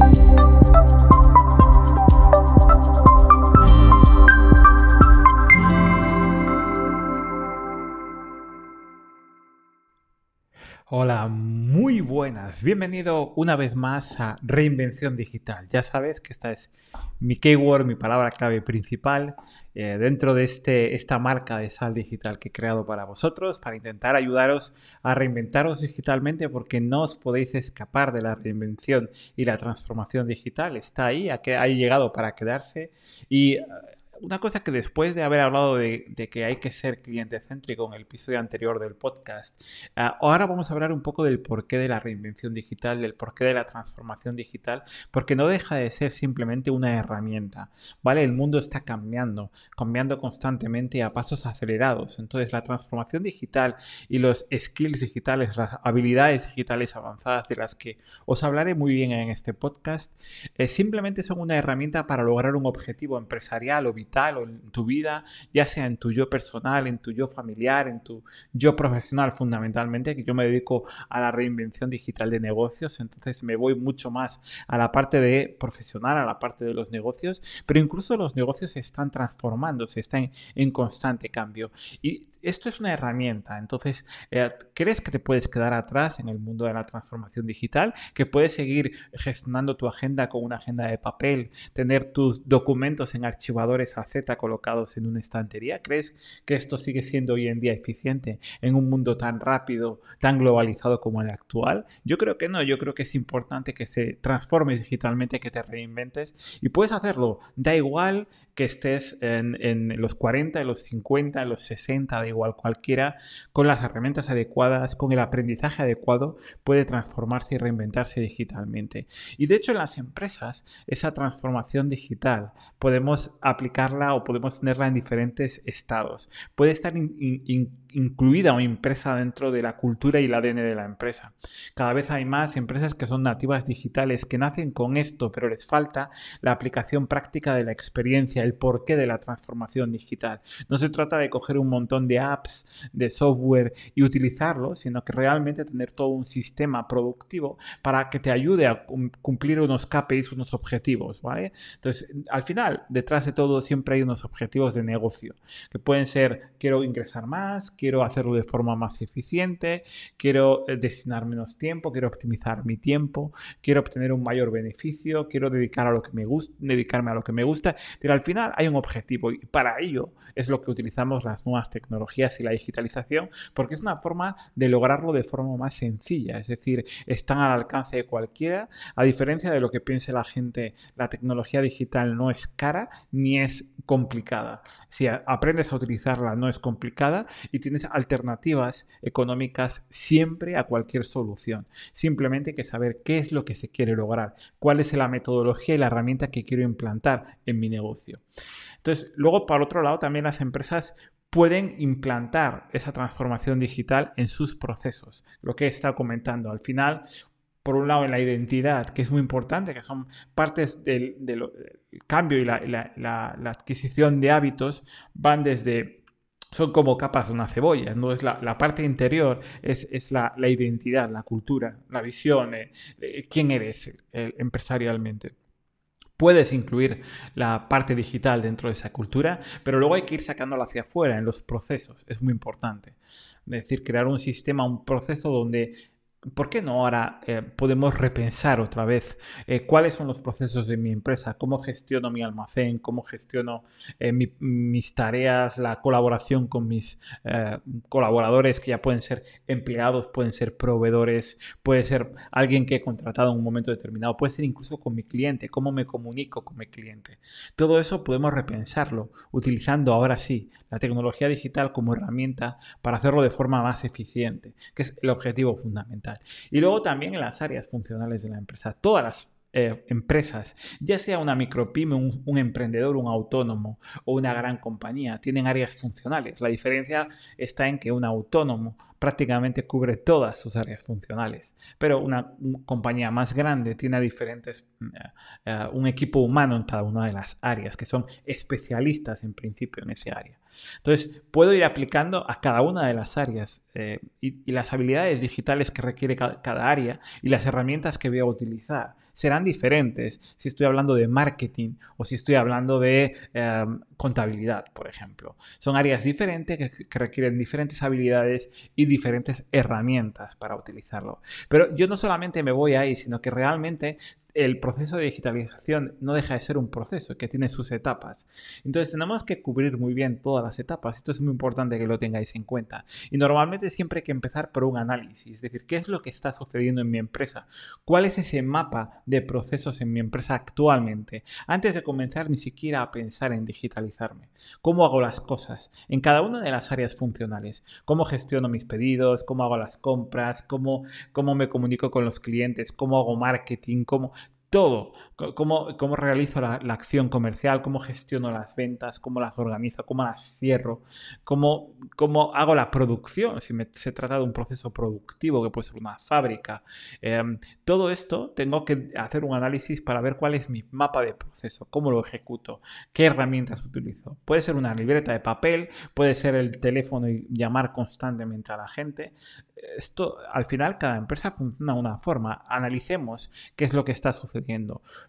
Thank you. Hola, muy buenas. Bienvenido una vez más a Reinvención Digital. Ya sabes que esta es mi keyword, mi palabra clave principal eh, dentro de este, esta marca de sal digital que he creado para vosotros, para intentar ayudaros a reinventaros digitalmente porque no os podéis escapar de la reinvención y la transformación digital. Está ahí, ha llegado para quedarse y una cosa que después de haber hablado de, que hay que ser cliente céntrico en el episodio anterior del podcast, ah, ahora vamos a hablar un poco del porqué de la reinvención digital, del porqué de la transformación digital, porque no deja de ser simplemente una herramienta, ¿vale? El mundo está cambiando, cambiando constantemente a pasos acelerados. Entonces, la transformación digital y los skills digitales, las habilidades digitales avanzadas de las que os hablaré muy bien en este podcast, eh, simplemente son una herramienta para lograr un objetivo empresarial o vital o en tu vida, ya sea en tu yo personal, en tu yo familiar, en tu yo profesional fundamentalmente, que yo me dedico a la reinvención digital de negocios, entonces me voy mucho más a la parte de profesional, a la parte de los negocios, pero incluso los negocios se están transformando, se están en constante cambio. Y esto es una herramienta, entonces, eh, ¿crees que te puedes quedar atrás en el mundo de la transformación digital? ¿Que puedes seguir gestionando tu agenda con una agenda de papel, tener tus documentos en archivadores Z colocados en una estantería? ¿Crees que esto sigue siendo hoy en día eficiente en un mundo tan rápido, tan globalizado como el actual? Yo creo que no, yo creo que es importante que se transformes digitalmente, que te reinventes y puedes hacerlo, da igual que estés en, los 40, en los 50, en los 60, da igual cualquiera, con las herramientas adecuadas, con el aprendizaje adecuado, puede transformarse y reinventarse digitalmente. Y de hecho en las empresas, esa transformación digital podemos aplicarla o podemos tenerla en diferentes estados. Puede estar incluida o impresa dentro de la cultura y el ADN de la empresa. Cada vez hay más empresas que son nativas digitales, que nacen con esto, pero les falta la aplicación práctica de la experiencia, el porqué de la transformación digital. No se trata de coger un montón de apps, de software y utilizarlo, sino que realmente tener todo un sistema productivo para que te ayude a cumplir unos KPIs, unos objetivos, ¿vale? Entonces, al final, detrás de todo siempre hay unos objetivos de negocio, que pueden ser, quiero ingresar más, quiero hacerlo de forma más eficiente, quiero eh, destinar menos tiempo, quiero optimizar mi tiempo, quiero obtener un mayor beneficio, quiero dedicar a lo que me gusta, dedicarme a lo que me gusta, pero al final hay un objetivo y para ello es lo que utilizamos las nuevas tecnologías y la digitalización, porque es una forma de lograrlo de forma más sencilla, es decir, están al alcance de cualquiera, a diferencia de lo que piense la gente, la tecnología digital no es cara ni es complicada. Si aprendes a utilizarla no es complicada y tienes alternativas económicas siempre a cualquier solución. Simplemente hay que saber qué es lo que se quiere lograr, cuál es la metodología y la herramienta que quiero implantar en mi negocio. Entonces, luego, por otro lado, también las empresas pueden implantar esa transformación digital en sus procesos. Lo que he estado comentando. Al final, por un lado, en la identidad, que es muy importante, que son partes del, cambio y la, adquisición de hábitos, van desde son como capas de una cebolla, ¿no? Es la, parte interior, es, la, identidad, la cultura, la visión, eh, eh, quién eres eh, empresarialmente. Puedes incluir la parte digital dentro de esa cultura, pero luego hay que ir sacándola hacia afuera en los procesos, es muy importante. Es decir, crear un sistema, un proceso donde ¿Por qué no ahora eh, podemos repensar otra vez eh, cuáles son los procesos de mi empresa? ¿Cómo gestiono mi almacén? ¿Cómo gestiono eh, mis tareas? La colaboración con mis colaboradores que ya pueden ser empleados, pueden ser proveedores, puede ser alguien que he contratado en un momento determinado, puede ser incluso con mi cliente, cómo me comunico con mi cliente. Todo eso podemos repensarlo utilizando ahora sí la tecnología digital como herramienta para hacerlo de forma más eficiente, que es el objetivo fundamental. Y luego también en las áreas funcionales de la empresa. Todas las eh, empresas, ya sea una micropyme, un, emprendedor, un autónomo o una gran compañía, tienen áreas funcionales. La diferencia está en que un autónomo prácticamente cubre todas sus áreas funcionales, pero una, compañía más grande tiene diferentes, mm, eh, un equipo humano en cada una de las áreas, que son especialistas en principio en ese área. Entonces, puedo ir aplicando a cada una de las áreas eh, y, las habilidades digitales que requiere cada área y las herramientas que voy a utilizar serán diferentes si estoy hablando de marketing o si estoy hablando de em, contabilidad, por ejemplo. Son áreas diferentes que, requieren diferentes habilidades y diferentes herramientas para utilizarlo. Pero yo no solamente me voy ahí, sino que realmente el proceso de digitalización no deja de ser un proceso que tiene sus etapas. Entonces tenemos que cubrir muy bien todas las etapas. Esto es muy importante que lo tengáis en cuenta. Y normalmente siempre hay que empezar por un análisis, es decir, ¿qué es lo que está sucediendo en mi empresa? ¿Cuál es ese mapa de procesos en mi empresa actualmente? Antes de comenzar ni siquiera a pensar en digitalizarme. ¿Cómo hago las cosas en cada una de las áreas funcionales? ¿Cómo gestiono mis pedidos? ¿Cómo hago las compras? ¿Cómo, cómo me comunico con los clientes? ¿Cómo hago marketing? ¿Cómo todo, cómo, cómo realizo la, acción comercial, cómo gestiono las ventas, cómo las organizo, cómo las cierro, cómo, cómo hago la producción, si se trata de un proceso productivo que puede ser una fábrica. Em, todo esto tengo que hacer un análisis para ver cuál es mi mapa de proceso, cómo lo ejecuto, qué herramientas utilizo. Puede ser una libreta de papel, puede ser el teléfono y llamar constantemente a la gente. Esto, al final, cada empresa funciona de una forma. Analicemos qué es lo que está sucediendo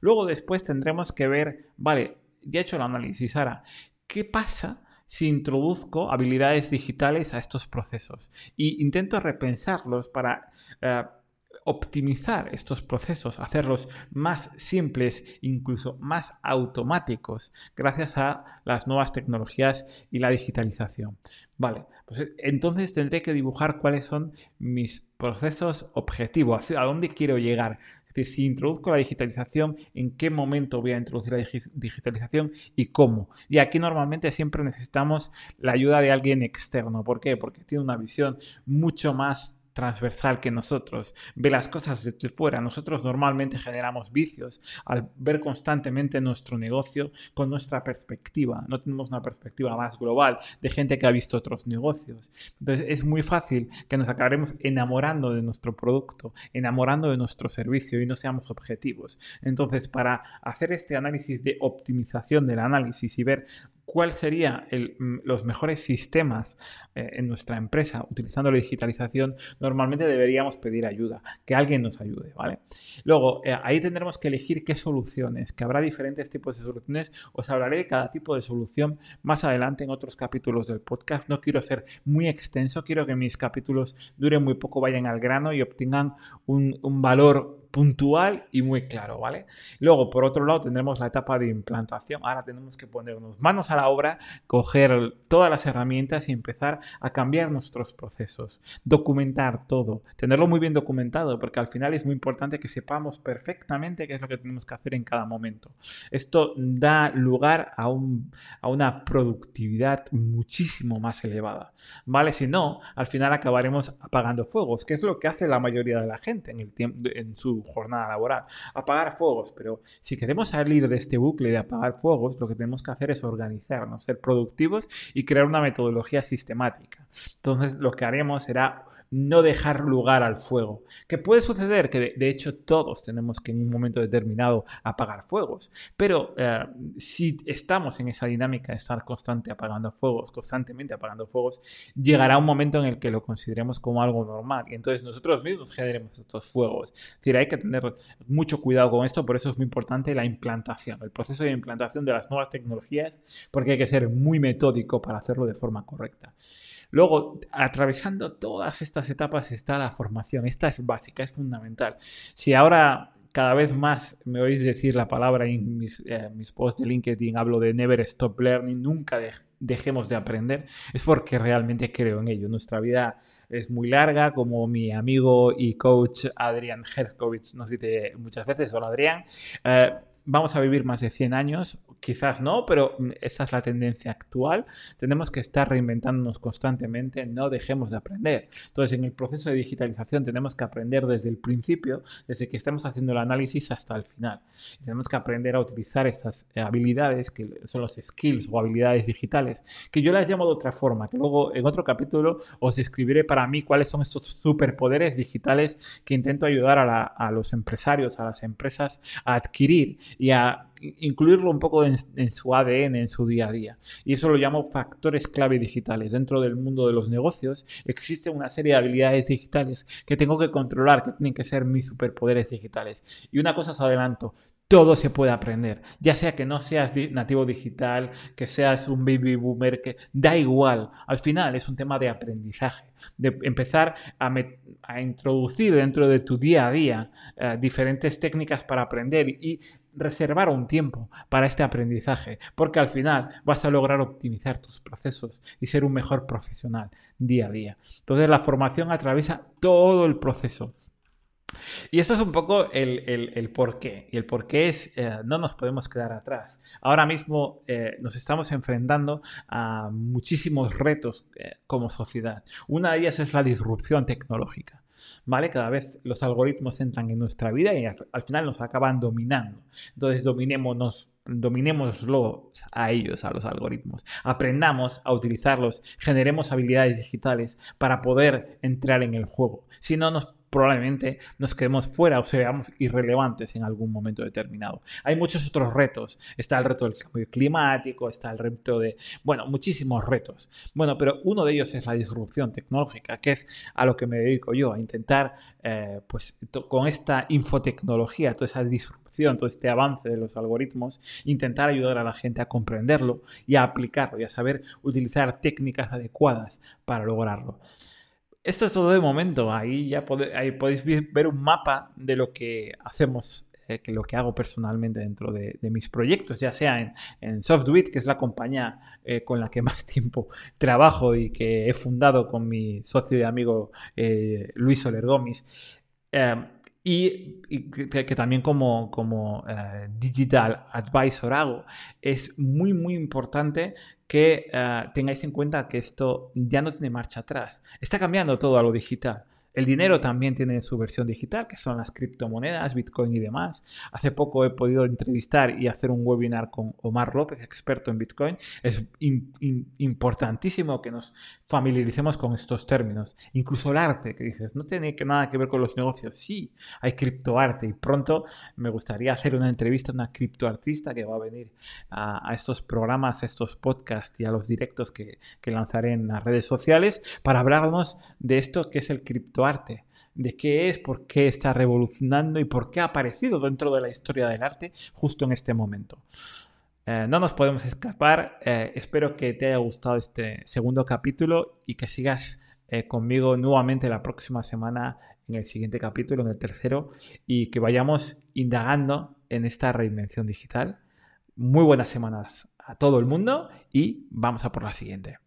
Luego después tendremos que ver, vale, ya he hecho el análisis, ahora, ¿qué pasa? si introduzco habilidades digitales a estos procesos y intento repensarlos para eh, optimizar estos procesos, hacerlos más simples, incluso más automáticos, gracias a las nuevas tecnologías y la digitalización. Vale, pues eh, entonces tendré que dibujar cuáles son mis procesos objetivos, a dónde quiero llegar, es decir, si introduzco la digitalización, ¿en qué momento voy a introducir la digitalización y cómo? Y aquí normalmente siempre necesitamos la ayuda de alguien externo. ¿Por qué? Porque tiene una visión mucho más transversal que nosotros, ve las cosas desde fuera. Nosotros normalmente generamos vicios al ver constantemente nuestro negocio con nuestra perspectiva. No tenemos una perspectiva más global de gente que ha visto otros negocios. Entonces es muy fácil que nos acabaremos enamorando de nuestro producto, enamorando de nuestro servicio y no seamos objetivos. Entonces para hacer este análisis de optimización del análisis y ver cuáles serían mm, los mejores sistemas eh, en nuestra empresa utilizando la digitalización, normalmente deberíamos pedir ayuda, que alguien nos ayude, ¿vale? Luego, eh, ahí tendremos que elegir qué soluciones, que habrá diferentes tipos de soluciones. Os hablaré de cada tipo de solución más adelante en otros capítulos del podcast. No quiero ser muy extenso, quiero que mis capítulos duren muy poco, vayan al grano y obtengan un, un valor puntual y muy claro, ¿vale? Luego, por otro lado, tendremos la etapa de implantación. Ahora tenemos que ponernos manos a la obra, coger todas las herramientas y empezar a cambiar nuestros procesos, documentar todo, tenerlo muy bien documentado, porque al final es muy importante que sepamos perfectamente qué es lo que tenemos que hacer en cada momento. Esto da lugar a, a una productividad muchísimo más elevada, ¿vale? Si no, al final acabaremos apagando fuegos, que es lo que hace la mayoría de la gente en, el tiempo, en su jornada laboral. Apagar fuegos, pero si queremos salir de este bucle de apagar fuegos, lo que tenemos que hacer es organizarnos, ser productivos y crear una metodología sistemática. Entonces, lo que haremos será no dejar lugar al fuego. Que puede suceder que de, hecho todos tenemos que en un momento determinado apagar fuegos, pero eh, si estamos en esa dinámica de estar constante apagando fuegos, constantemente apagando fuegos, llegará un momento en el que lo consideremos como algo normal y entonces nosotros mismos generemos estos fuegos. Es decir, hay que tener mucho cuidado con esto, por eso es muy importante la implantación, el proceso de implantación de las nuevas tecnologías, porque hay que ser muy metódico para hacerlo de forma correcta. Luego, atravesando todas estas etapas está la formación. Esta es básica, es fundamental. Si ahora cada vez más me oís decir la palabra en mis, eh, mis posts de LinkedIn, hablo de never stop learning, nunca dejemos de aprender, es porque realmente creo en ello. Nuestra vida es muy larga, como mi amigo y coach Adrián Herzkovich nos dice muchas veces, hola Adrián, eh, vamos a vivir más de 100 años, quizás no, pero esa es la tendencia actual. Tenemos que estar reinventándonos constantemente, no dejemos de aprender. Entonces, en el proceso de digitalización tenemos que aprender desde el principio, desde que estamos haciendo el análisis hasta el final. tenemos que aprender a utilizar estas habilidades, que son los skills o habilidades digitales, que yo las llamo de otra forma, que luego en otro capítulo os describiré para mí cuáles son estos superpoderes digitales que intento ayudar a los empresarios, a las empresas a adquirir y a incluirlo un poco en, su ADN, en su día a día. Y eso lo llamo factores clave digitales. Dentro del mundo de los negocios existe una serie de habilidades digitales que tengo que controlar, que tienen que ser mis superpoderes digitales. Y una cosa os adelanto, todo se puede aprender. Ya sea que no seas nativo digital, que seas un baby boomer, que da igual. Al final es un tema de aprendizaje, de empezar a, introducir dentro de tu día a día eh, diferentes técnicas para aprender y reservar un tiempo para este aprendizaje, porque al final vas a lograr optimizar tus procesos y ser un mejor profesional día a día. Entonces la formación atraviesa todo el proceso y esto es un poco el, el, por qué. Y el por qué es, eh, no nos podemos quedar atrás. Ahora mismo eh, nos estamos enfrentando a muchísimos retos eh, como sociedad. Una de ellas es la disrupción tecnológica. ¿Vale? Cada vez los algoritmos entran en nuestra vida y al, final nos acaban dominando. Entonces dominémonos dominémoslo a ellos, a los algoritmos. Aprendamos a utilizarlos, generemos habilidades digitales para poder entrar en el juego. Si no, nos probablemente nos quedemos fuera o seamos irrelevantes en algún momento determinado. Hay muchos otros retos. Está el reto del cambio climático, está el reto de, bueno, muchísimos retos. Bueno, pero uno de ellos es la disrupción tecnológica, que es a lo que me dedico yo, a intentar, eh, pues, con esta infotecnología, toda esa disrupción, todo este avance de los algoritmos, intentar ayudar a la gente a comprenderlo y a aplicarlo y a saber utilizar técnicas adecuadas para lograrlo esto es todo de momento. Ahí ya podéis ver un mapa de lo que hacemos, eh, que lo que hago personalmente dentro de, mis proyectos, ya sea en, en que es la compañía eh, con la que más tiempo trabajo y que he fundado con mi socio y amigo eh, Luis Soler Gómez. Y, que, también como, como digital advisor hago, es muy, muy importante que eh, tengáis en cuenta que esto ya no tiene marcha atrás. Está cambiando todo a lo digital. El dinero también tiene su versión digital, que son las criptomonedas, Bitcoin y demás. Hace poco he podido entrevistar y hacer un webinar con Omar López, experto en Bitcoin. Es importantísimo que nos familiaricemos con estos términos. Incluso el arte, que dices, no tiene nada que ver con los negocios. Sí, hay criptoarte y pronto me gustaría hacer una entrevista a una criptoartista que va a venir a, estos programas, a estos podcasts y a los directos que, que lanzaré en las redes sociales para hablarnos de esto que es el criptoarte de qué es, por qué está revolucionando y por qué ha aparecido dentro de la historia del arte justo en este momento. Eh, no nos podemos escapar. Eh, espero que te haya gustado este segundo capítulo y que sigas eh, conmigo nuevamente la próxima semana en el siguiente capítulo, en el tercero, y que vayamos indagando en esta reinvención digital. Muy buenas semanas a todo el mundo y vamos a por la siguiente.